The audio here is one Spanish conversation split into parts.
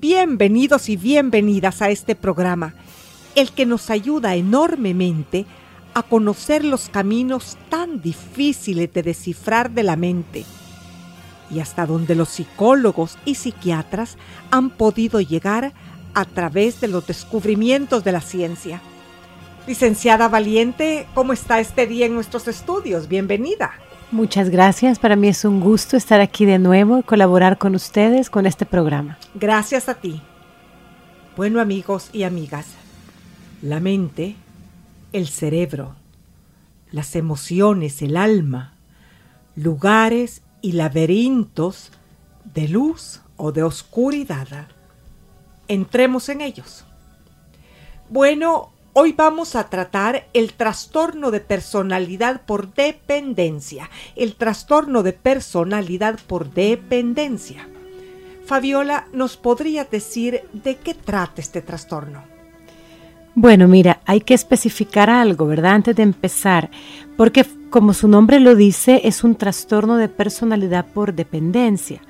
bienvenidos y bienvenidas a este programa, el que nos ayuda enormemente a conocer los caminos tan difíciles de descifrar de la mente y hasta donde los psicólogos y psiquiatras han podido llegar a través de los descubrimientos de la ciencia. Licenciada Valiente, ¿cómo está este día en nuestros estudios? Bienvenida. Muchas gracias. Para mí es un gusto estar aquí de nuevo y colaborar con ustedes con este programa. Gracias a ti. Bueno amigos y amigas, la mente, el cerebro, las emociones, el alma, lugares y laberintos de luz o de oscuridad. Entremos en ellos. Bueno, Hoy vamos a tratar el trastorno de personalidad por dependencia. El trastorno de personalidad por dependencia. Fabiola, ¿nos podría decir de qué trata este trastorno? Bueno, mira, hay que especificar algo, ¿verdad? Antes de empezar, porque como su nombre lo dice, es un trastorno de personalidad por dependencia.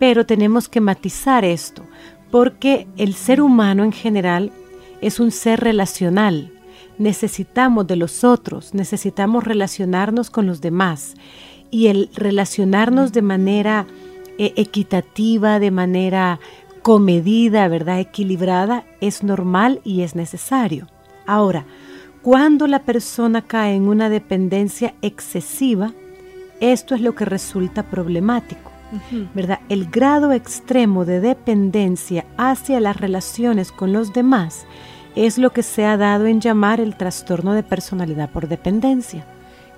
Pero tenemos que matizar esto, porque el ser humano en general es un ser relacional. Necesitamos de los otros, necesitamos relacionarnos con los demás. Y el relacionarnos de manera eh, equitativa, de manera comedida, ¿verdad? Equilibrada, es normal y es necesario. Ahora, cuando la persona cae en una dependencia excesiva, esto es lo que resulta problemático. ¿verdad? El grado extremo de dependencia hacia las relaciones con los demás es lo que se ha dado en llamar el trastorno de personalidad por dependencia.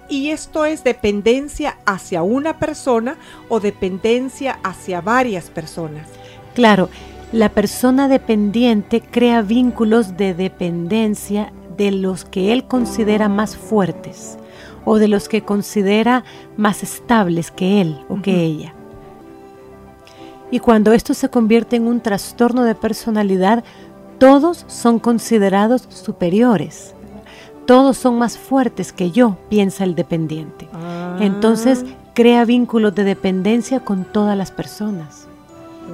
¿Y esto es dependencia hacia una persona o dependencia hacia varias personas? Claro, la persona dependiente crea vínculos de dependencia de los que él considera más fuertes o de los que considera más estables que él o que ella. Y cuando esto se convierte en un trastorno de personalidad, todos son considerados superiores. Todos son más fuertes que yo, piensa el dependiente. Ah. Entonces crea vínculos de dependencia con todas las personas.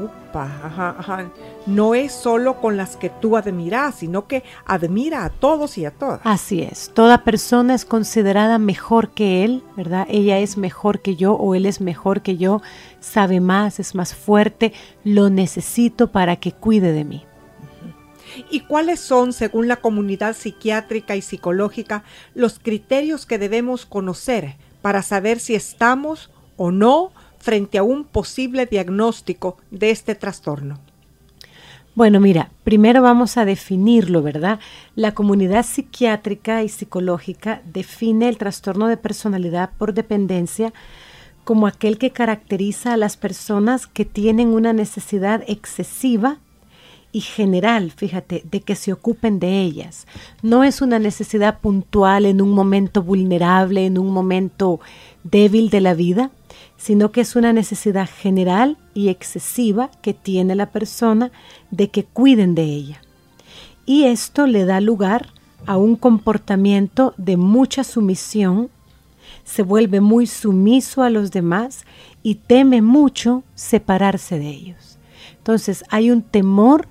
Upa, ajá, ajá. No es solo con las que tú admiras, sino que admira a todos y a todas. Así es, toda persona es considerada mejor que él, ¿verdad? Ella es mejor que yo o él es mejor que yo, sabe más, es más fuerte, lo necesito para que cuide de mí. ¿Y cuáles son, según la comunidad psiquiátrica y psicológica, los criterios que debemos conocer para saber si estamos o no frente a un posible diagnóstico de este trastorno? Bueno, mira, primero vamos a definirlo, ¿verdad? La comunidad psiquiátrica y psicológica define el trastorno de personalidad por dependencia como aquel que caracteriza a las personas que tienen una necesidad excesiva y general, fíjate, de que se ocupen de ellas. No es una necesidad puntual en un momento vulnerable, en un momento débil de la vida, sino que es una necesidad general y excesiva que tiene la persona de que cuiden de ella. Y esto le da lugar a un comportamiento de mucha sumisión, se vuelve muy sumiso a los demás y teme mucho separarse de ellos. Entonces hay un temor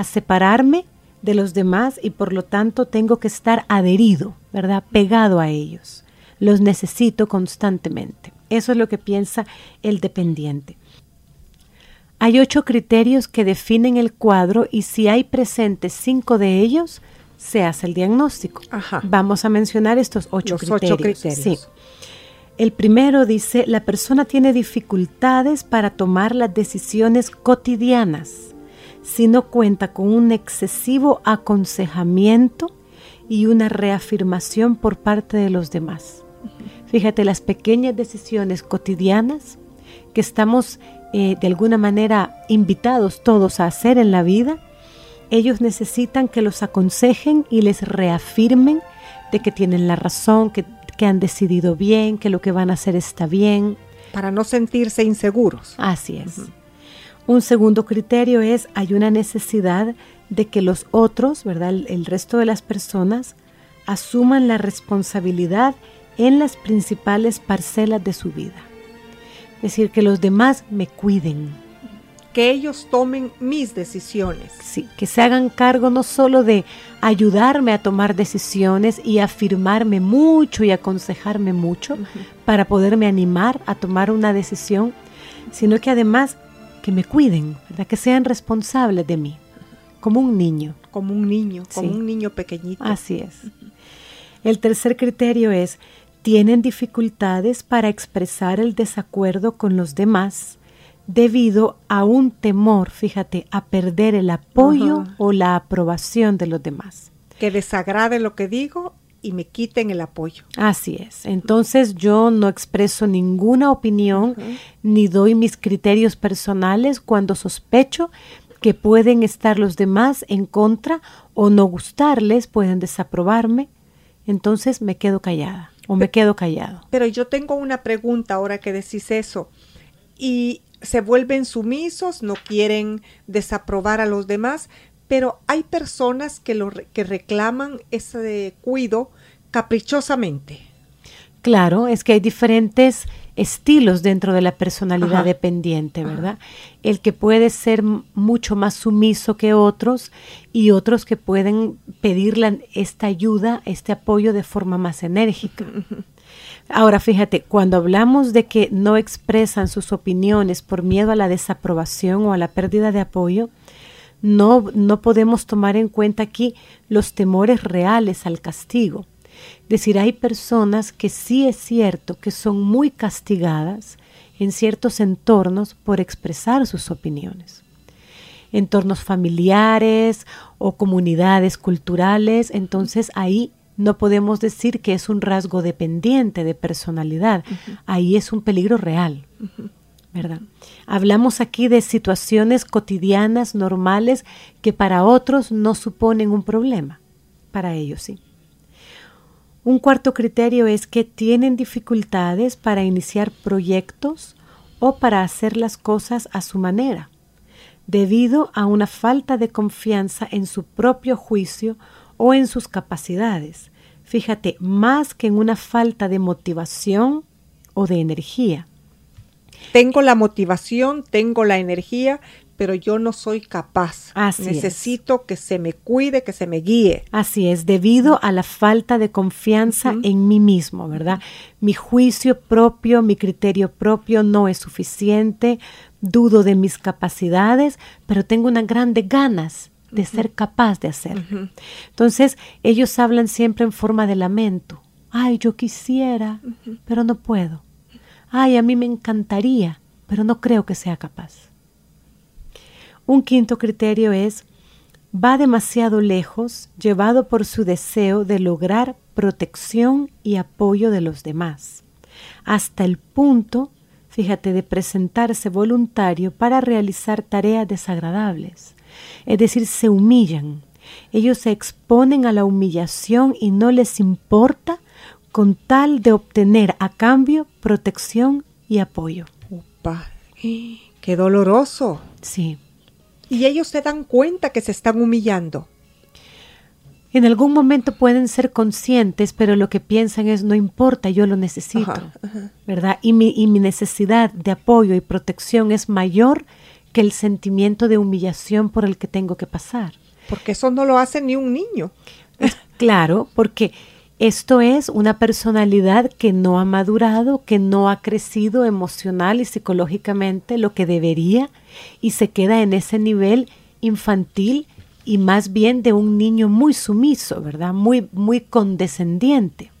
a separarme de los demás y por lo tanto tengo que estar adherido, ¿verdad? Pegado a ellos. Los necesito constantemente. Eso es lo que piensa el dependiente. Hay ocho criterios que definen el cuadro y si hay presentes cinco de ellos, se hace el diagnóstico. Vamos a mencionar estos ocho criterios. El primero dice, la persona tiene dificultades para tomar las decisiones cotidianas si no cuenta con un excesivo aconsejamiento y una reafirmación por parte de los demás. Fíjate, las pequeñas decisiones cotidianas que estamos eh, de alguna manera invitados todos a hacer en la vida, ellos necesitan que los aconsejen y les reafirmen de que tienen la razón, que, han decidido bien, que lo que van a hacer está bien. Para no sentirse inseguros. Así es. Un segundo criterio es, hay una necesidad de que los otros, ¿verdad? el resto de las personas, asuman la responsabilidad en las principales parcelas de su vida. Es decir, que los demás me cuiden. Que ellos tomen mis decisiones. Sí, que se hagan cargo no solo de ayudarme a tomar decisiones y afirmarme mucho y aconsejarme mucho para poderme animar a tomar una decisión, sino que además que me cuiden, ¿verdad? que sean responsables de mí, como un niño. Como un niño, como un niño pequeñito. Así es. El tercer criterio es tienen dificultades para expresar el desacuerdo con los demás debido a un temor, fíjate, a perder el apoyo o la aprobación de los demás. Que desagrade lo que digo y me quiten el apoyo. Así es. Entonces yo no expreso ninguna opinión ni doy mis criterios personales cuando sospecho que pueden estar los demás en contra o no gustarles, pueden desaprobarme. Entonces me quedo callada o me quedo callado. Pero yo tengo una pregunta ahora que decís eso. Y se vuelven sumisos, no quieren desaprobar a los demás, pero hay personas que, lo, que reclaman ese cuido caprichosamente. Claro, es que hay diferentes estilos dentro de la personalidad dependiente, ¿verdad? El que puede ser mucho más sumiso que otros y otros que pueden pedirle esta ayuda, este apoyo de forma más enérgica. Ahora fíjate, cuando hablamos de que no expresan sus opiniones por miedo a la desaprobación o a la pérdida de apoyo, no, no podemos tomar en cuenta aquí los temores reales al castigo decir, hay personas que sí es cierto que son muy castigadas en ciertos entornos por expresar sus opiniones. Entornos familiares o comunidades culturales, entonces ahí no podemos decir que es un rasgo dependiente de personalidad, ahí es un peligro real. ¿Verdad? Hablamos aquí de situaciones cotidianas, normales, que para otros no suponen un problema, para ellos sí. Un cuarto criterio es que tienen dificultades para iniciar proyectos o para hacer las cosas a su manera, debido a una falta de confianza en su propio juicio o en sus capacidades. Fíjate, más que en una falta de motivación o de energía. Tengo la motivación, tengo la energía, pero yo no soy capaz. Así Necesito que se me cuide, que se me guíe. Así es, debido a la falta de confianza en mí mismo, ¿verdad? Mi juicio propio, mi criterio propio no es suficiente, dudo de mis capacidades, pero tengo unas grandes ganas de ser capaz de hacerlo. Entonces, ellos hablan siempre en forma de lamento. Ay, yo quisiera, pero no puedo. Ay, a mí me encantaría, pero no creo que sea capaz. Un quinto criterio es, va demasiado lejos, llevado por su deseo de lograr protección y apoyo de los demás, hasta el punto, fíjate, de presentarse voluntario para realizar tareas desagradables. Es decir, se humillan. Ellos se exponen a la humillación y no les importa con tal de obtener a cambio protección y apoyo. Upa, qué doloroso. Sí. Y ellos se dan cuenta que se están humillando. En algún momento pueden ser conscientes, pero lo que piensan es no importa, yo lo necesito, Ajá, ajá. ¿verdad? Y mi, y mi necesidad de apoyo y protección es mayor que el sentimiento de humillación por el que tengo que pasar. Porque eso no lo hace ni un niño. Claro, porque esto es una personalidad que no ha madurado, que no ha crecido emocional y psicológicamente lo que debería y se queda en ese nivel infantil y más bien de un niño muy sumiso, ¿verdad? Muy, muy condescendiente.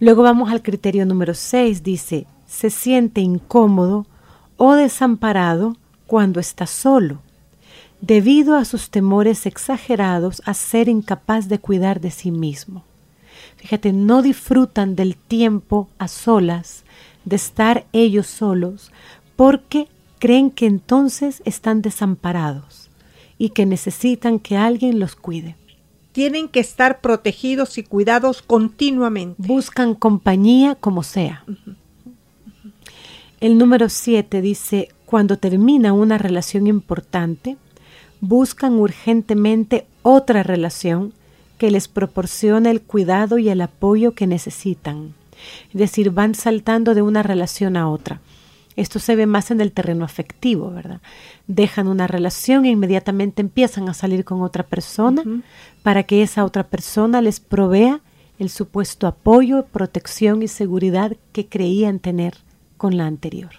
Luego vamos al criterio número 6, dice, se siente incómodo o desamparado cuando está solo, debido a sus temores exagerados a ser incapaz de cuidar de sí mismo. Fíjate, no disfrutan del tiempo a solas, de estar ellos solos, porque creen que entonces están desamparados y que necesitan que alguien los cuide. Tienen que estar protegidos y cuidados continuamente. Buscan compañía como sea. El número 7 dice, cuando termina una relación importante, buscan urgentemente otra relación que les proporcione el cuidado y el apoyo que necesitan. Es decir, van saltando de una relación a otra. Esto se ve más en el terreno afectivo, ¿verdad? Dejan una relación e inmediatamente empiezan a salir con otra persona para que esa otra persona les provea el supuesto apoyo, protección y seguridad que creían tener con la anterior.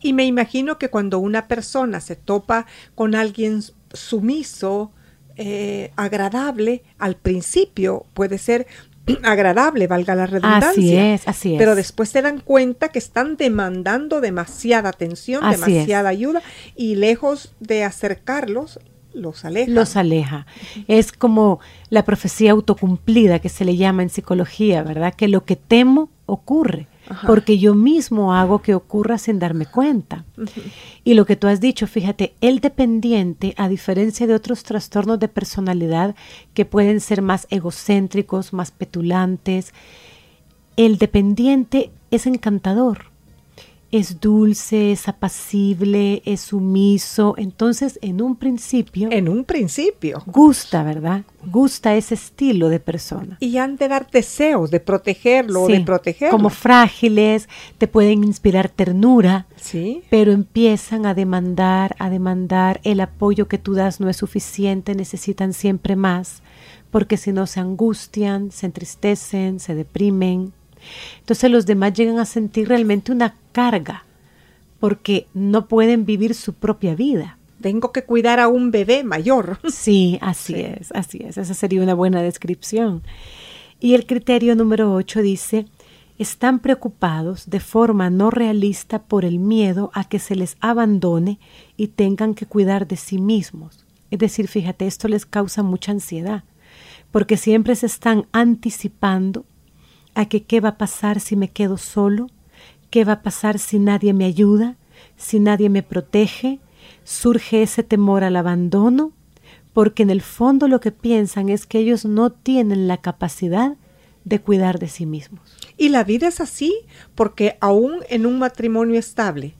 Y me imagino que cuando una persona se topa con alguien sumiso, eh, agradable, al principio puede ser agradable, valga la redundancia. Así es, así es. Pero después se dan cuenta que están demandando demasiada atención, Así demasiada ayuda y lejos de acercarlos, los aleja. los aleja. Es como la profecía autocumplida que se le llama en psicología, ¿verdad? Que lo que temo ocurre, Porque yo mismo hago que ocurra sin darme cuenta. Y lo que tú has dicho, fíjate, el dependiente, a diferencia de otros trastornos de personalidad que pueden ser más egocéntricos, más petulantes, el dependiente es encantador. Es dulce, es apacible, es sumiso. Entonces, en un principio, En un principio. gusta, ¿verdad? Gusta ese estilo de persona. Y han de dar deseos de protegerlo o de protegerlo. Como frágiles, te pueden inspirar ternura, Sí. pero empiezan a demandar, a demandar, el apoyo que tú das no es suficiente, necesitan siempre más, porque si no se angustian, se entristecen, se deprimen. Entonces los demás llegan a sentir realmente una carga, porque no pueden vivir su propia vida. Tengo que cuidar a un bebé mayor. Sí, así Sí. es, así es. Esa sería una buena descripción. Y el criterio número 8 dice, están preocupados de forma no realista por el miedo a que se les abandone y tengan que cuidar de sí mismos. Es decir, fíjate, esto les causa mucha ansiedad, porque siempre se están anticipando a que qué va a pasar si me quedo solo, qué va a pasar si nadie me ayuda, si nadie me protege, surge ese temor al abandono, porque en el fondo lo que piensan es que ellos no tienen la capacidad de cuidar de sí mismos. Y la vida es así, porque aún en un matrimonio estable,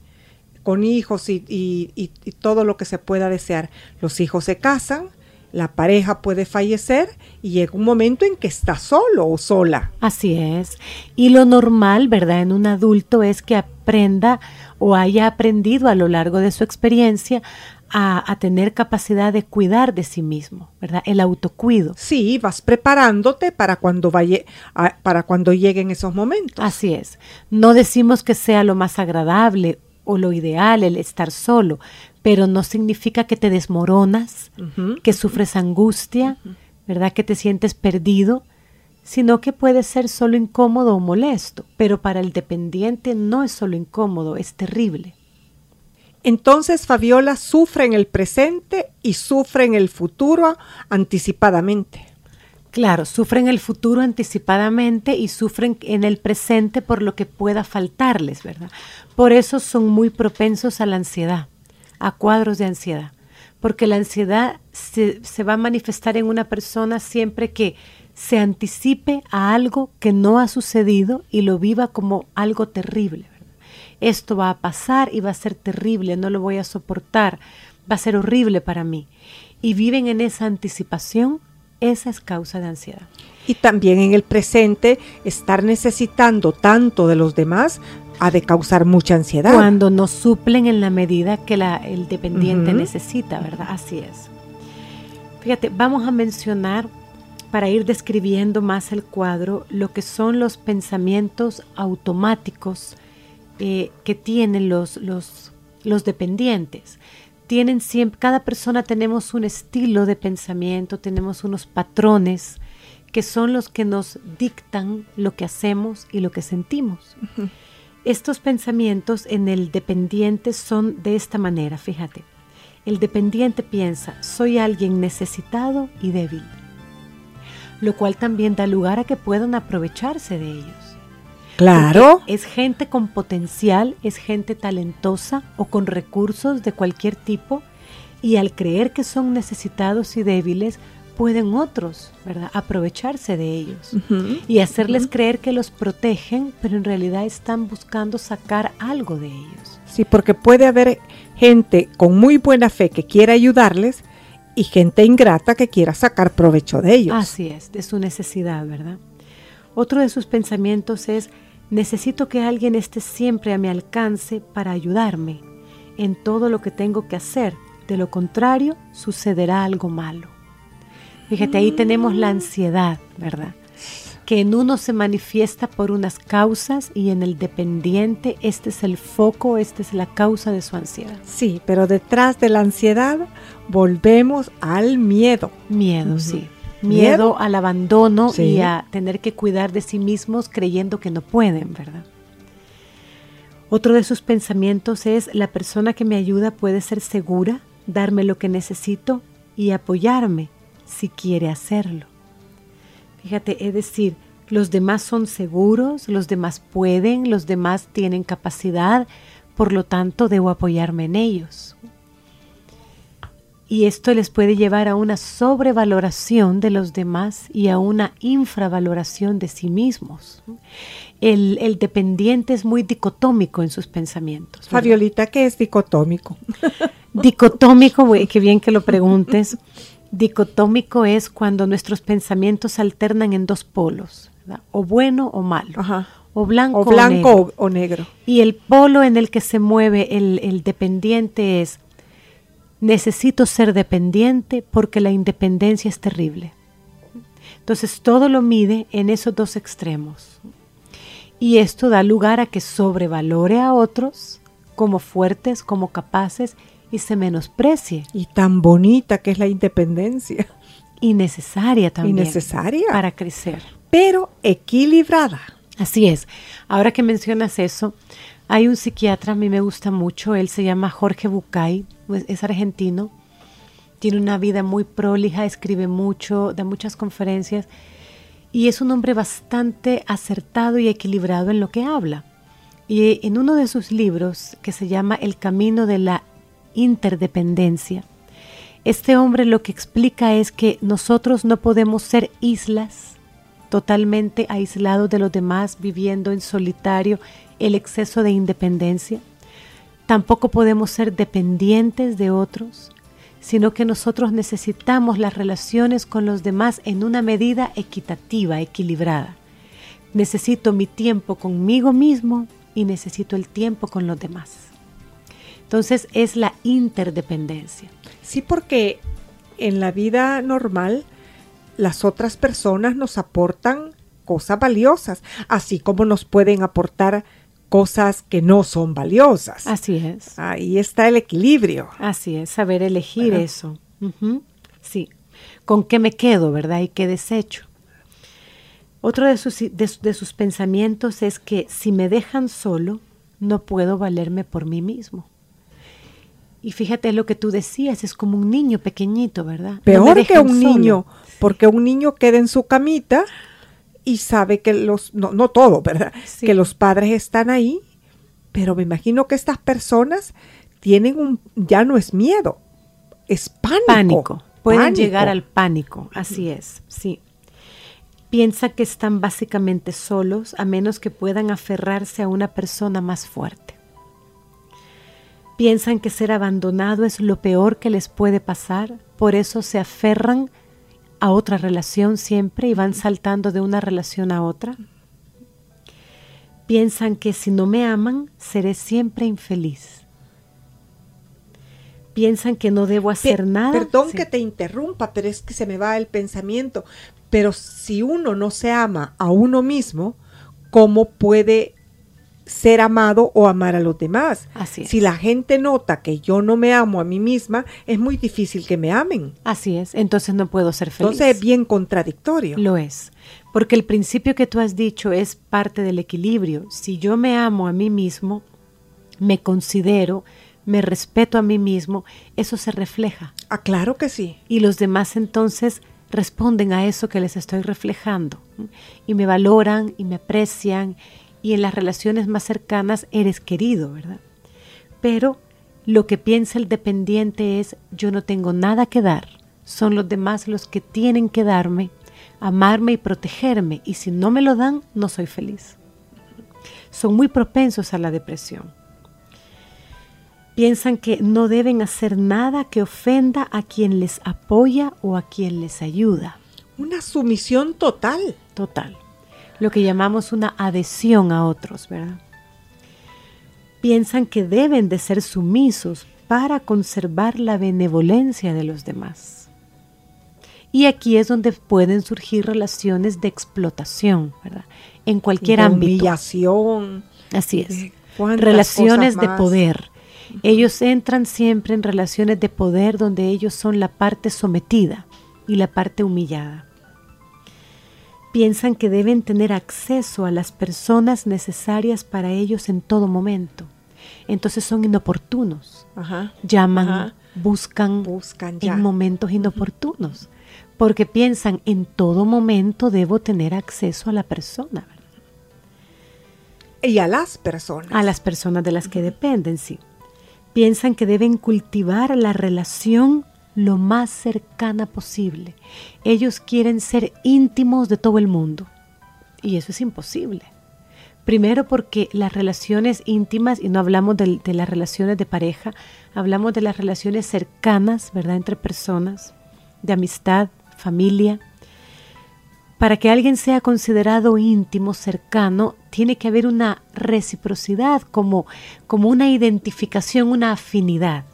con hijos y, y- todo lo que se pueda desear, los hijos se casan La pareja puede fallecer y llega un momento en que está solo o sola. Así es. Y lo normal, ¿verdad? En un adulto es que aprenda o haya aprendido a lo largo de su experiencia a, tener capacidad de cuidar de sí mismo, ¿verdad? El autocuido. Sí, vas preparándote para cuando, vaya, para cuando lleguen esos momentos. Así es. No decimos que sea lo más agradable o lo ideal el estar solo, pero no significa que te desmoronas, que sufres angustia, ¿verdad? Que te sientes perdido, sino que puede ser solo incómodo o molesto, pero para el dependiente no es solo incómodo, es terrible. Entonces Fabiola sufre en el presente y sufre en el futuro anticipadamente. Claro, sufren el futuro anticipadamente y sufren en el presente por lo que pueda faltarles, ¿verdad? Por eso son muy propensos a la ansiedad, a cuadros de ansiedad, porque la ansiedad se, se va a manifestar en una persona siempre que se anticipe a algo que no ha sucedido y lo viva como algo terrible. Esto va a pasar y va a ser terrible, no lo voy a soportar, va a ser horrible para mí. Y viven en esa anticipación esa es causa de ansiedad. Y también en el presente, estar necesitando tanto de los demás ha de causar mucha ansiedad. Cuando no suplen en la medida que la, el dependiente necesita, ¿verdad? Así es. Fíjate, vamos a mencionar, para ir describiendo más el cuadro, lo que son los pensamientos automáticos eh, que tienen los, los, los dependientes tienen siempre, cada persona tenemos un estilo de pensamiento, tenemos unos patrones que son los que nos dictan lo que hacemos y lo que sentimos. Estos pensamientos en el dependiente son de esta manera, fíjate. El dependiente piensa, soy alguien necesitado y débil, lo cual también da lugar a que puedan aprovecharse de ellos. Claro. es gente con potencial, es gente talentosa o con recursos de cualquier tipo y al creer que son necesitados y débiles, pueden otros, ¿verdad?, aprovecharse de ellos y hacerles creer que los protegen, pero en realidad están buscando sacar algo de ellos. Sí, porque puede haber gente con muy buena fe que quiera ayudarles y gente ingrata que quiera sacar provecho de ellos. Así es, de su necesidad, ¿verdad? Otro de sus pensamientos es Necesito que alguien esté siempre a mi alcance para ayudarme en todo lo que tengo que hacer. De lo contrario, sucederá algo malo. Fíjate, ahí tenemos la ansiedad, ¿verdad? Que en uno se manifiesta por unas causas y en el dependiente este es el foco, esta es la causa de su ansiedad. Sí, pero detrás de la ansiedad volvemos al miedo. Miedo, sí miedo, al abandono y a tener que cuidar de sí mismos creyendo que no pueden, ¿verdad? Otro de sus pensamientos es, la persona que me ayuda puede ser segura, darme lo que necesito y apoyarme si quiere hacerlo. Fíjate, es decir, los demás son seguros, los demás pueden, los demás tienen capacidad, por lo tanto debo apoyarme en ellos y esto les puede llevar a una sobrevaloración de los demás y a una infravaloración de sí mismos. El, dependiente es muy dicotómico en sus pensamientos. Fabiolita, ¿qué es dicotómico? Dicotómico, qué bien que lo preguntes. Dicotómico es cuando nuestros pensamientos alternan en dos polos, o bueno o malo. O blanco, o, negro. Y el polo en el que se mueve el, el dependiente es necesito ser dependiente porque la independencia es terrible. Entonces todo lo mide en esos dos extremos. Y esto da lugar a que sobrevalore a otros como fuertes, como capaces y se menosprecie. Y tan bonita que es la independencia. Y necesaria también. Y necesaria. Para crecer. Pero equilibrada. Así es. Ahora que mencionas eso, hay un psiquiatra, a mí me gusta mucho, él se llama Jorge Bucay, pues, es argentino, tiene una vida muy prolija, escribe mucho, da muchas conferencias y es un hombre bastante acertado y equilibrado en lo que habla. Y en uno de sus libros, que se llama El camino de la interdependencia, este hombre lo que explica es que nosotros no podemos ser islas totalmente aislados de los demás, viviendo en solitario el exceso de independencia. Tampoco podemos ser dependientes de otros, sino que nosotros necesitamos las relaciones con los demás en una medida equitativa, equilibrada. Necesito mi tiempo conmigo mismo y necesito el tiempo con los demás. Entonces es la interdependencia. Sí, porque en la vida normal las otras personas nos aportan cosas valiosas, así como nos pueden aportar cosas que no son valiosas. Así es. Ahí está el equilibrio. Así es, saber elegir eso. Sí. ¿Con qué me quedo, verdad? Y qué desecho. Otro de sus, de sus pensamientos es que si me dejan solo, no puedo valerme por mí mismo. Y fíjate lo que tú decías, es como un niño pequeñito, ¿verdad? Peor que un niño, porque un niño queda en su camita y sabe que los, no, no todo, ¿verdad? Que los padres están ahí, pero me imagino que estas personas tienen un, ya no es miedo, es pánico. Pánico, pueden llegar al pánico, así es, sí. Piensa que están básicamente solos a menos que puedan aferrarse a una persona más fuerte. Piensan que ser abandonado es lo peor que les puede pasar, por eso se aferran a otra relación siempre y van saltando de una relación a otra. Piensan que si no me aman, seré siempre infeliz. Piensan que no debo hacer nada. Perdón que te interrumpa, pero es que se me va el pensamiento. Pero si uno no se ama a uno mismo, ¿cómo puede ser amado o amar a los demás. Así es. Si la gente nota que yo no me amo a mí misma, es muy difícil que me amen. Así es, entonces no puedo ser feliz. Entonces es bien contradictorio. Lo es, porque el principio que tú has dicho es parte del equilibrio. Si yo me amo a mí mismo, me considero, me respeto a mí mismo, eso se refleja. Ah, claro que sí. Y los demás entonces responden a eso que les estoy reflejando y me valoran y me aprecian y en las relaciones más cercanas eres querido, ¿verdad? Pero lo que piensa el dependiente es yo no tengo nada que dar, son los demás los que tienen que darme, amarme y protegerme, y si no me lo dan, no soy feliz. Son muy propensos a la depresión. Piensan que no deben hacer nada que ofenda a quien les apoya o a quien les ayuda. Una sumisión total. Total lo que llamamos una adhesión a otros, ¿verdad? Piensan que deben de ser sumisos para conservar la benevolencia de los demás. Y aquí es donde pueden surgir relaciones de explotación, ¿verdad? En cualquier ámbito. Humillación. Así es. Relaciones de poder. Ellos entran siempre en relaciones de poder donde ellos son la parte sometida y la parte humillada piensan que deben tener acceso a las personas necesarias para ellos en todo momento. Entonces son inoportunos. Llaman, buscan, buscan en momentos inoportunos. Porque piensan en todo momento debo tener acceso a la persona. Y a las personas. A las personas de las que dependen, sí. Piensan que deben cultivar la relación lo más cercana posible. Ellos quieren ser íntimos de todo el mundo. Y eso es imposible. Primero porque las relaciones íntimas, y no hablamos de, las relaciones de pareja, hablamos de las relaciones cercanas, ¿verdad? Entre personas, de amistad, familia. Para que alguien sea considerado íntimo, cercano, tiene que haber una reciprocidad, como, como una identificación, una afinidad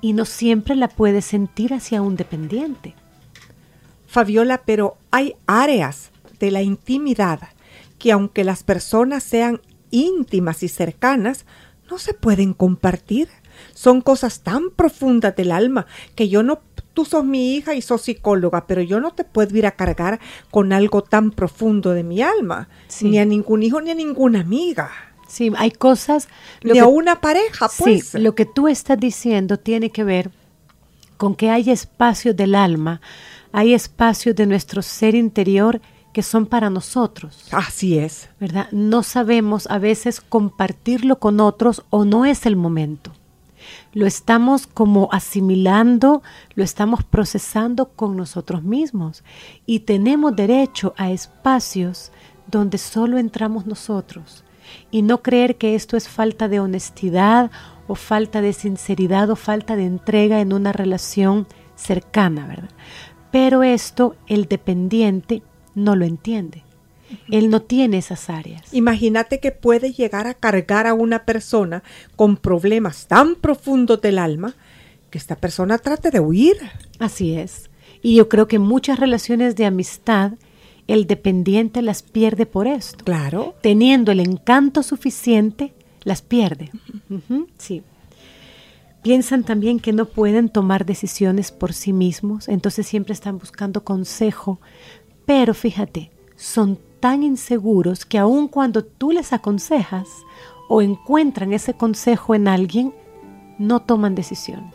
y no siempre la puede sentir hacia un dependiente. Fabiola, pero hay áreas de la intimidad que aunque las personas sean íntimas y cercanas, no se pueden compartir. Son cosas tan profundas del alma que yo no, tú sos mi hija y sos psicóloga, pero yo no te puedo ir a cargar con algo tan profundo de mi alma, ni a ningún hijo ni a ninguna amiga. Sí, hay cosas... Lo a una pareja, pues. Sí, lo que tú estás diciendo tiene que ver con que hay espacios del alma, hay espacios de nuestro ser interior que son para nosotros. Así es. ¿Verdad? No sabemos a veces compartirlo con otros o no es el momento. Lo estamos como asimilando, lo estamos procesando con nosotros mismos y tenemos derecho a espacios donde solo entramos nosotros y no creer que esto es falta de honestidad o falta de sinceridad o falta de entrega en una relación cercana, ¿verdad? Pero esto el dependiente no lo entiende. Él no tiene esas áreas. Imagínate que puede llegar a cargar a una persona con problemas tan profundos del alma que esta persona trate de huir. Así es. Y yo creo que muchas relaciones de amistad el dependiente las pierde por esto. Claro. Teniendo el encanto suficiente, las pierde. Sí. Piensan también que no pueden tomar decisiones por sí mismos, entonces siempre están buscando consejo. Pero fíjate, son tan inseguros que aun cuando tú les aconsejas o encuentran ese consejo en alguien, no toman decisiones.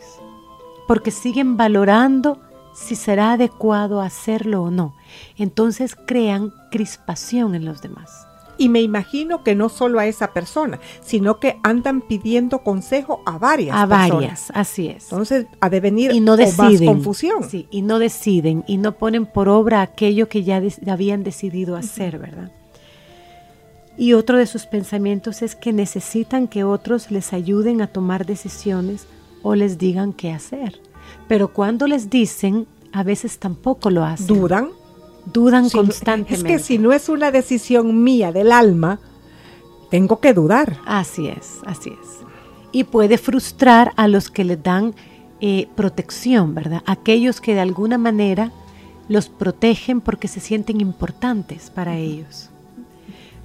Porque siguen valorando si será adecuado hacerlo o no. Entonces crean crispación en los demás. Y me imagino que no solo a esa persona, sino que andan pidiendo consejo a varias A personas. varias, así es. Entonces ha de venir y no o más deciden. confusión. Sí, y no deciden y no ponen por obra aquello que ya des- habían decidido hacer, ¿verdad? Y otro de sus pensamientos es que necesitan que otros les ayuden a tomar decisiones o les digan qué hacer. Pero cuando les dicen, a veces tampoco lo hacen. Dudan. Dudan Si constantemente. Es que si no es una decisión mía del alma, tengo que dudar. Así es, así es. Y puede frustrar a los que les dan eh, protección, ¿verdad? Aquellos que de alguna manera los protegen porque se sienten importantes para ellos.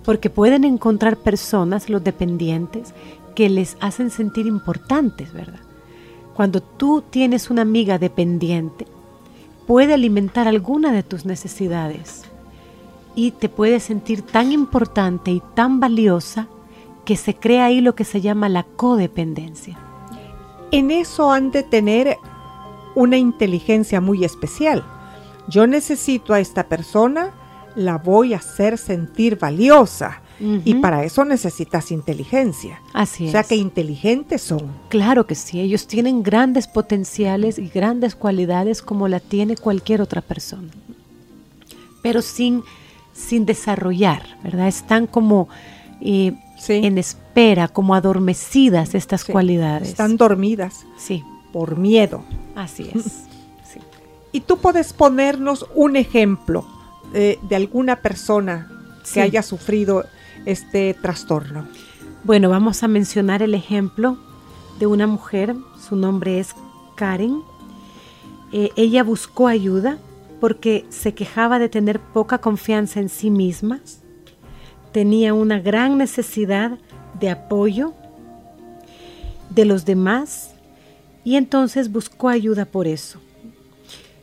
Porque pueden encontrar personas, los dependientes, que les hacen sentir importantes, ¿verdad? Cuando tú tienes una amiga dependiente, puede alimentar alguna de tus necesidades y te puede sentir tan importante y tan valiosa que se crea ahí lo que se llama la codependencia. En eso han de tener una inteligencia muy especial. Yo necesito a esta persona, la voy a hacer sentir valiosa. Y para eso necesitas inteligencia. Así O es. sea que inteligentes son. Claro que sí, ellos tienen grandes potenciales y grandes cualidades como la tiene cualquier otra persona. Pero sin, sin desarrollar, ¿verdad? Están como eh, Sí. en espera, como adormecidas estas Sí. cualidades. Están dormidas Sí, por miedo. así es. sí. Y tú puedes ponernos un ejemplo eh, de alguna persona que haya sufrido este trastorno. Bueno, vamos a mencionar el ejemplo de una mujer, su nombre es Karen. Eh, ella buscó ayuda porque se quejaba de tener poca confianza en sí misma, tenía una gran necesidad de apoyo de los demás y entonces buscó ayuda por eso.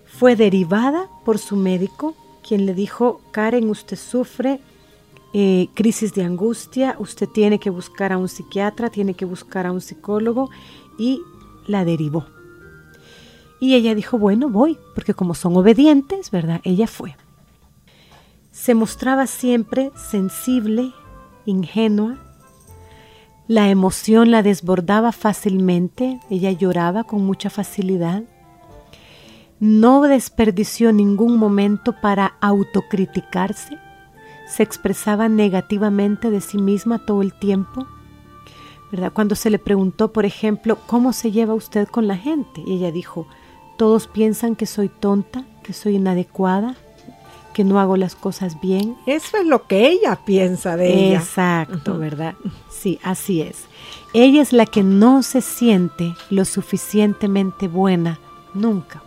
Fue derivada por su médico, quien le dijo, Karen, usted sufre eh, crisis de angustia, usted tiene que buscar a un psiquiatra, tiene que buscar a un psicólogo y la derivó. Y ella dijo, bueno, voy, porque como son obedientes, ¿verdad? Ella fue. Se mostraba siempre sensible, ingenua. La emoción la desbordaba fácilmente, ella lloraba con mucha facilidad. No desperdició ningún momento para autocriticarse se expresaba negativamente de sí misma todo el tiempo. ¿verdad? Cuando se le preguntó, por ejemplo, ¿cómo se lleva usted con la gente? Y ella dijo, todos piensan que soy tonta, que soy inadecuada, que no hago las cosas bien. Eso es lo que ella piensa de ella. Exacto. ¿verdad? Sí, así es. Ella es la que no se siente lo suficientemente buena nunca.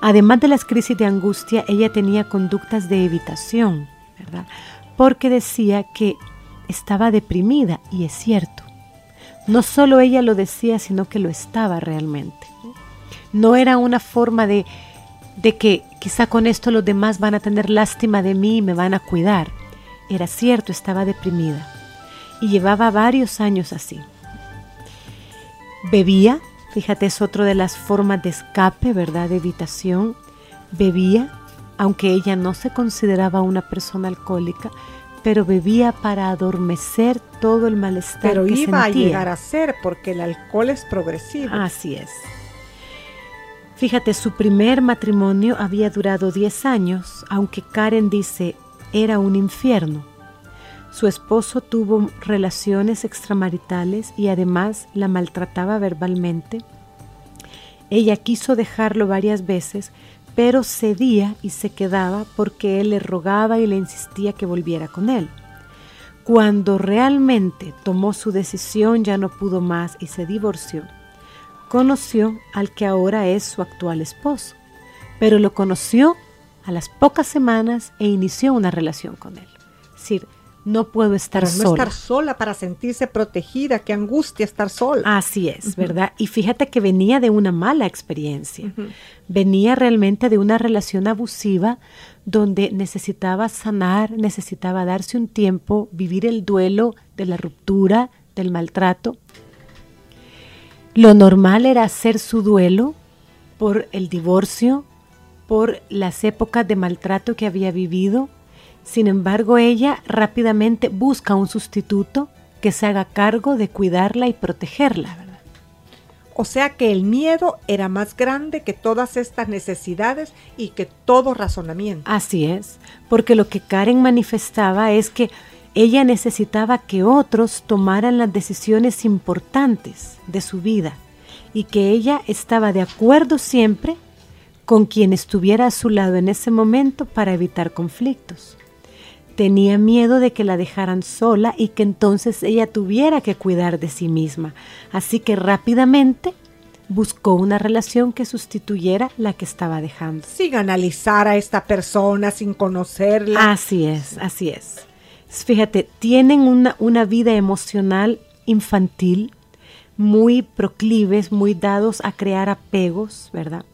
Además de las crisis de angustia, ella tenía conductas de evitación, ¿verdad? Porque decía que estaba deprimida, y es cierto. No solo ella lo decía, sino que lo estaba realmente. No era una forma de, de que quizá con esto los demás van a tener lástima de mí y me van a cuidar. Era cierto, estaba deprimida. Y llevaba varios años así. Bebía, fíjate, es otro de las formas de escape, ¿verdad? De evitación. Bebía, aunque ella no se consideraba una persona alcohólica, pero bebía para adormecer todo el malestar Pero que iba a llegar a ser porque el alcohol es progresivo. Así es. Fíjate, su primer matrimonio había durado 10 años, aunque Karen dice era un infierno. Su esposo tuvo relaciones extramaritales y además la maltrataba verbalmente. Ella quiso dejarlo varias veces, pero cedía y se quedaba porque él le rogaba y le insistía que volviera con él. Cuando realmente tomó su decisión ya no pudo más y se divorció. Conoció al que ahora es su actual esposo, pero lo conoció a las pocas semanas e inició una relación con él. Es decir, no puedo estar Para no sola. estar sola, para sentirse protegida, qué angustia estar sola. Así es, ¿verdad? Y fíjate que venía de una mala experiencia. Venía realmente de una relación abusiva donde necesitaba sanar, necesitaba darse un tiempo, vivir el duelo de la ruptura, del maltrato. Lo normal era hacer su duelo por el divorcio, por las épocas de maltrato que había vivido. Sin embargo, ella rápidamente busca un sustituto que se haga cargo de cuidarla y protegerla. ¿verdad? O sea que el miedo era más grande que todas estas necesidades y que todo razonamiento. Así es, porque lo que Karen manifestaba es que ella necesitaba que otros tomaran las decisiones importantes de su vida y que ella estaba de acuerdo siempre con quien estuviera a su lado en ese momento para evitar conflictos. Tenía miedo de que la dejaran sola y que entonces ella tuviera que cuidar de sí misma. Así que rápidamente buscó una relación que sustituyera la que estaba dejando. Sin analizar a esta persona, sin conocerla. Así es, así es. Fíjate, tienen una, una vida emocional infantil, muy proclives, muy dados a crear apegos, ¿verdad?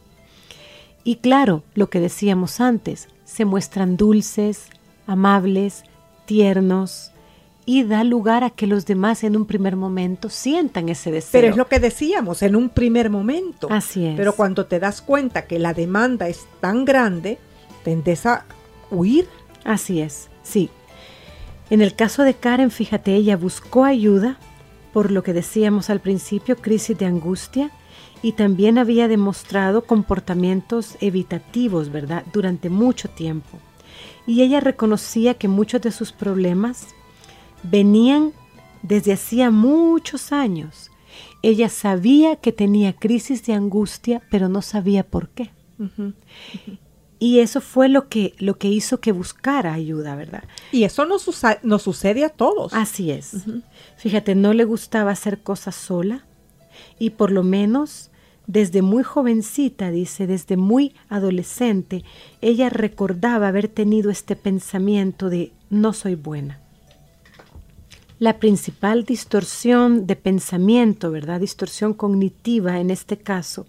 Y claro, lo que decíamos antes, se muestran dulces, amables, tiernos y da lugar a que los demás en un primer momento sientan ese deseo. Pero es lo que decíamos, en un primer momento. Así es. Pero cuando te das cuenta que la demanda es tan grande, tendes a huir. Así es, sí. En el caso de Karen, fíjate, ella buscó ayuda por lo que decíamos al principio, crisis de angustia, y también había demostrado comportamientos evitativos, ¿verdad?, durante mucho tiempo. Y ella reconocía que muchos de sus problemas venían desde hacía muchos años. Ella sabía que tenía crisis de angustia, pero no sabía por qué. Y eso fue lo que, lo que hizo que buscara ayuda, ¿verdad? Y eso nos, sucede a todos. Así es. Fíjate, no le gustaba hacer cosas sola y por lo menos desde muy jovencita, dice, desde muy adolescente, ella recordaba haber tenido este pensamiento de no soy buena. La principal distorsión de pensamiento, ¿verdad? Distorsión cognitiva en este caso,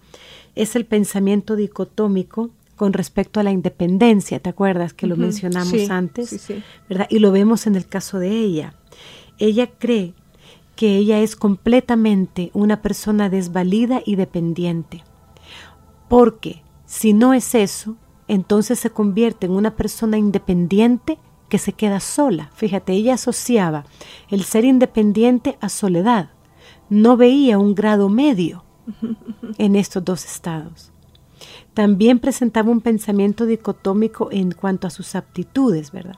es el pensamiento dicotómico con respecto a la independencia, ¿te acuerdas que lo mencionamos sí, antes? sí, sí. ¿verdad? Y lo vemos en el caso de ella. Ella cree que ella es completamente una persona desvalida y dependiente. Porque si no es eso, entonces se convierte en una persona independiente que se queda sola. Fíjate, ella asociaba el ser independiente a soledad. No veía un grado medio en estos dos estados. También presentaba un pensamiento dicotómico en cuanto a sus aptitudes, ¿verdad?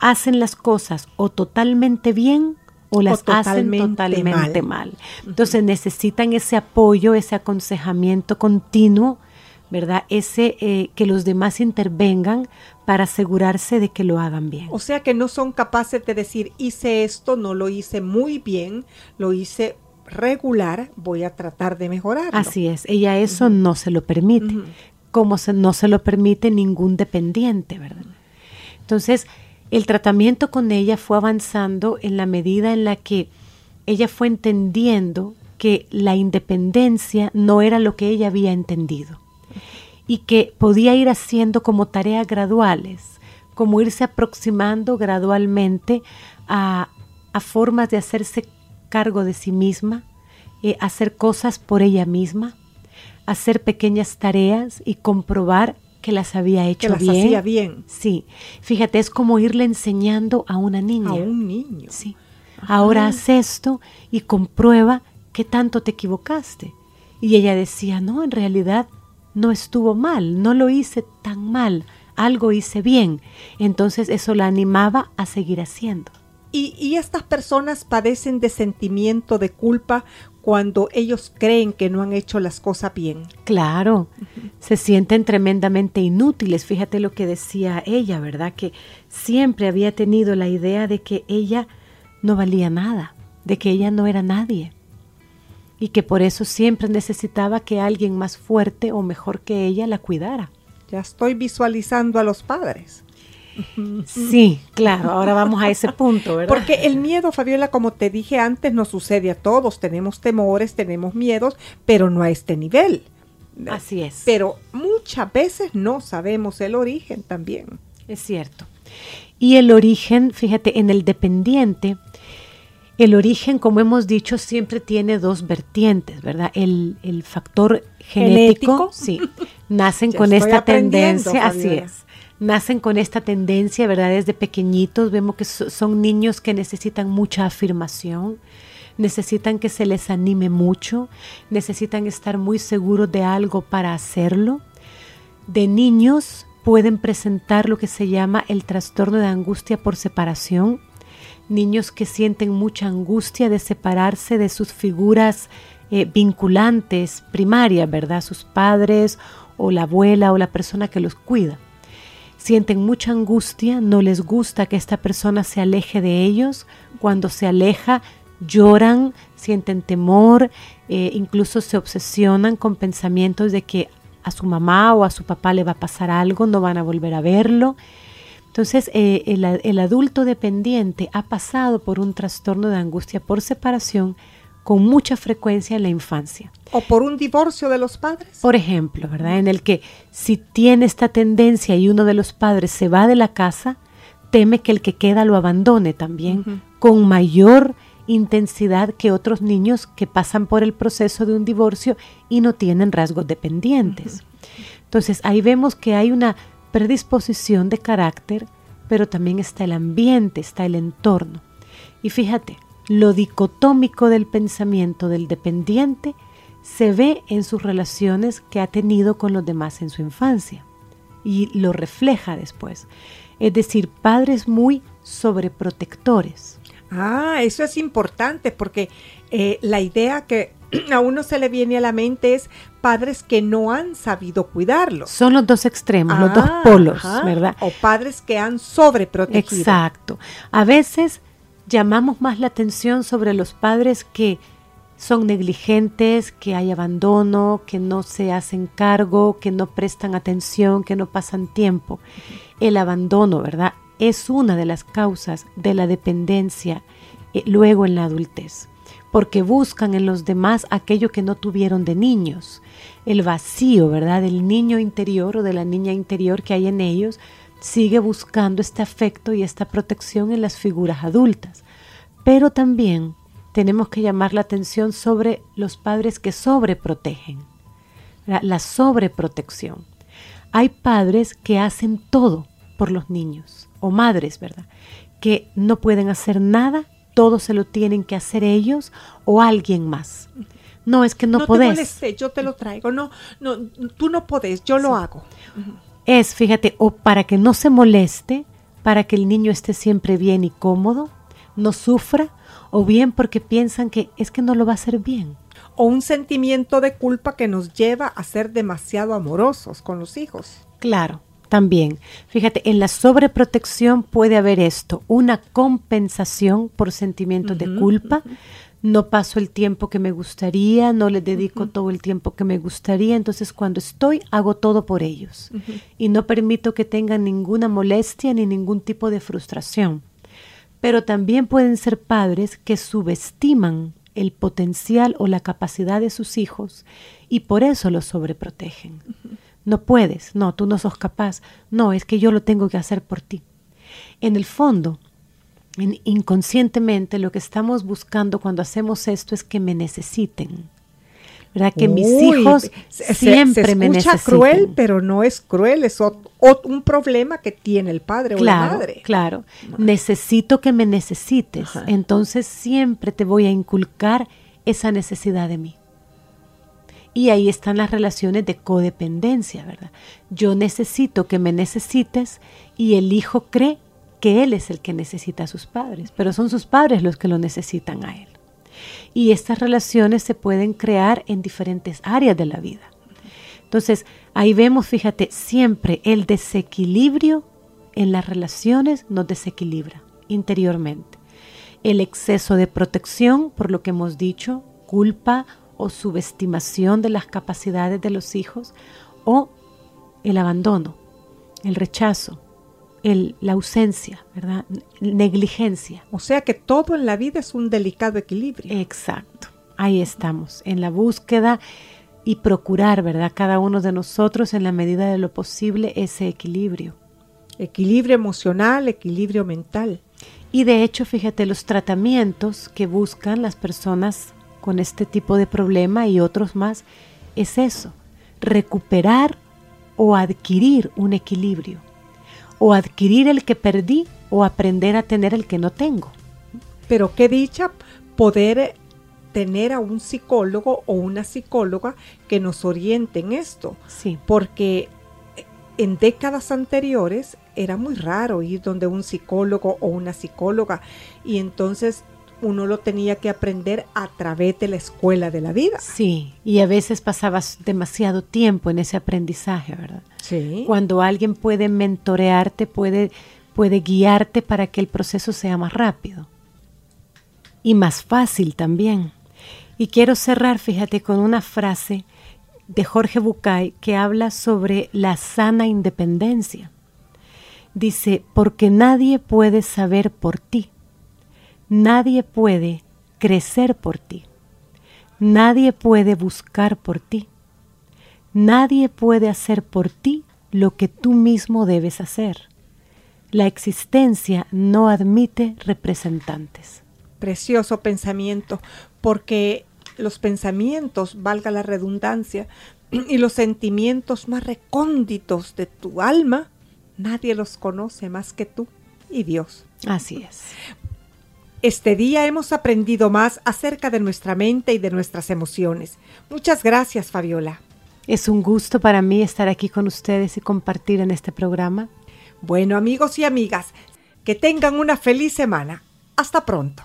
Hacen las cosas o totalmente bien o las hacen totalmente totalmente mal. mal. Entonces necesitan ese apoyo, ese aconsejamiento continuo, ¿verdad? Ese eh, que los demás intervengan para asegurarse de que lo hagan bien. O sea que no son capaces de decir, hice esto, no lo hice muy bien, lo hice regular, voy a tratar de mejorarlo. Así es, ella eso no se lo permite, como se- no se lo permite ningún dependiente, ¿verdad? Entonces, el tratamiento con ella fue avanzando en la medida en la que ella fue entendiendo que la independencia no era lo que ella había entendido y que podía ir haciendo como tareas graduales, como irse aproximando gradualmente a, a formas de hacerse cargo de sí misma, eh, hacer cosas por ella misma, hacer pequeñas tareas y comprobar que las había hecho que las bien. hacía bien Sí, fíjate, es como irle enseñando a una niña. a un niño. Sí. Ahora haz esto y comprueba qué tanto te equivocaste. Y ella decía, no, en realidad no estuvo mal, no lo hice tan mal, algo hice bien. Entonces eso la animaba a seguir haciendo. Y, y estas personas padecen de sentimiento de culpa cuando ellos creen que no han hecho las cosas bien. Claro, se sienten tremendamente inútiles. Fíjate lo que decía ella, ¿verdad? Que siempre había tenido la idea de que ella no valía nada, de que ella no era nadie y que por eso siempre necesitaba que alguien más fuerte o mejor que ella la cuidara. Ya estoy visualizando a los padres. Sí, claro, ahora vamos a ese punto, ¿verdad? Porque el miedo, Fabiola, como te dije antes, nos sucede a todos. Tenemos temores, tenemos miedos, pero no a este nivel. Así es. Pero muchas veces no sabemos el origen también. Es cierto. Y el origen, fíjate, en el dependiente, el origen, como hemos dicho, siempre tiene dos vertientes, ¿verdad? El, el factor genético, ¿Genético? sí, nacen con esta tendencia, así es. Nacen con esta tendencia, ¿verdad? Desde pequeñitos vemos que so- son niños que necesitan mucha afirmación, necesitan que se les anime mucho, necesitan estar muy seguros de algo para hacerlo. De niños pueden presentar lo que se llama el trastorno de angustia por separación, niños que sienten mucha angustia de separarse de sus figuras eh, vinculantes primarias, ¿verdad? Sus padres o la abuela o la persona que los cuida. Sienten mucha angustia, no les gusta que esta persona se aleje de ellos. Cuando se aleja, lloran, sienten temor, eh, incluso se obsesionan con pensamientos de que a su mamá o a su papá le va a pasar algo, no van a volver a verlo. Entonces, eh, el, el adulto dependiente ha pasado por un trastorno de angustia por separación con mucha frecuencia en la infancia. O por un divorcio de los padres. Por ejemplo, ¿verdad? En el que si tiene esta tendencia y uno de los padres se va de la casa, teme que el que queda lo abandone también con mayor intensidad que otros niños que pasan por el proceso de un divorcio y no tienen rasgos dependientes. Entonces ahí vemos que hay una predisposición de carácter, pero también está el ambiente, está el entorno. Y fíjate, lo dicotómico del pensamiento del dependiente se ve en sus relaciones que ha tenido con los demás en su infancia y lo refleja después. Es decir, padres muy sobreprotectores. Ah, eso es importante porque eh, la idea que a uno se le viene a la mente es padres que no han sabido cuidarlos. Son los dos extremos, los dos Ah, polos, ajá. ¿verdad? O padres que han sobreprotegido. Exacto. A veces llamamos más la atención sobre los padres que son negligentes, que hay abandono, que no se hacen cargo, que no prestan atención, que no pasan tiempo. El abandono, ¿verdad? Es una de las causas de la dependencia eh, luego en la adultez, porque buscan en los demás aquello que no tuvieron de niños, el vacío, ¿verdad? Del niño interior o de la niña interior que hay en ellos, sigue buscando este afecto y esta protección en las figuras adultas. Pero también tenemos que llamar la atención sobre los padres que sobreprotegen, la, la sobreprotección. Hay padres que hacen todo por los niños, o madres, ¿verdad? Que no pueden hacer nada, todo se lo tienen que hacer ellos o alguien más. No es que no, No, te podés. molestes, yo te lo traigo. No, no, tú no podés, yo lo hago. Es, fíjate, o para que no se moleste, para que el niño esté siempre bien y cómodo, no sufra, o bien porque piensan que es que no lo va a hacer bien. O un sentimiento de culpa que nos lleva a ser demasiado amorosos con los hijos. Claro, también. Fíjate, en la sobreprotección puede haber esto, una compensación por sentimientos de culpa. No paso el tiempo que me gustaría, no les dedico todo el tiempo que me gustaría, entonces cuando estoy hago todo por ellos y no permito que tengan ninguna molestia ni ningún tipo de frustración. Pero también pueden ser padres que subestiman el potencial o la capacidad de sus hijos y por eso los sobreprotegen. No puedes, no, tú no sos capaz, no, es que yo lo tengo que hacer por ti. En el fondo, inconscientemente lo que estamos buscando cuando hacemos esto es que me necesiten. ¿Verdad? Que mis hijos se- se- siempre se me escucha necesiten. cruel, pero no es cruel, es un problema que tiene el padre o la Claro, madre. claro. Necesito que me necesites. Ajá. Entonces siempre te voy a inculcar esa necesidad de mí. Y ahí están las relaciones de codependencia, ¿verdad? Yo necesito que me necesites y el hijo cree que él es el que necesita a sus padres, pero son sus padres los que lo necesitan a él. Y estas relaciones se pueden crear en diferentes áreas de la vida. Entonces, ahí vemos, fíjate, siempre el desequilibrio en las relaciones nos desequilibra interiormente. El exceso de protección, por lo que hemos dicho, culpa o subestimación de las capacidades de los hijos, o el abandono, el rechazo, el, la ausencia, ¿verdad? Negligencia. O sea que todo en la vida es un delicado equilibrio. Exacto. Ahí estamos, en la búsqueda y procurar, ¿verdad? Cada uno de nosotros en la medida de lo posible ese equilibrio. Equilibrio emocional, equilibrio mental. Y de hecho, fíjate, los tratamientos que buscan las personas con este tipo de problema y otros más es eso, recuperar o adquirir un equilibrio, o adquirir el que perdí o aprender a tener el que no tengo. Pero qué dicha poder tener a un psicólogo o una psicóloga que nos oriente en esto. Sí. Porque en décadas anteriores era muy raro ir donde un psicólogo o una psicóloga y entonces uno lo tenía que aprender a través de la escuela de la vida. Sí, y a veces pasabas demasiado tiempo en ese aprendizaje, ¿verdad? Sí. Cuando alguien puede mentorearte, puede, puede guiarte para que el proceso sea más rápido y más fácil también. Y quiero cerrar, fíjate, con una frase de Jorge Bucay que habla sobre la sana independencia. Dice, porque nadie puede saber por ti Nadie puede crecer por ti. Nadie puede buscar por ti. Nadie puede hacer por ti lo que tú mismo debes hacer. La existencia no admite representantes. Precioso pensamiento, porque los pensamientos, valga la redundancia, y los sentimientos más recónditos de tu alma, nadie los conoce más que tú y Dios. Así es. Este día hemos aprendido más acerca de nuestra mente y de nuestras emociones. Muchas gracias, Fabiola. Es un gusto para mí estar aquí con ustedes y compartir en este programa. Bueno, amigos y amigas, que tengan una feliz semana. Hasta pronto.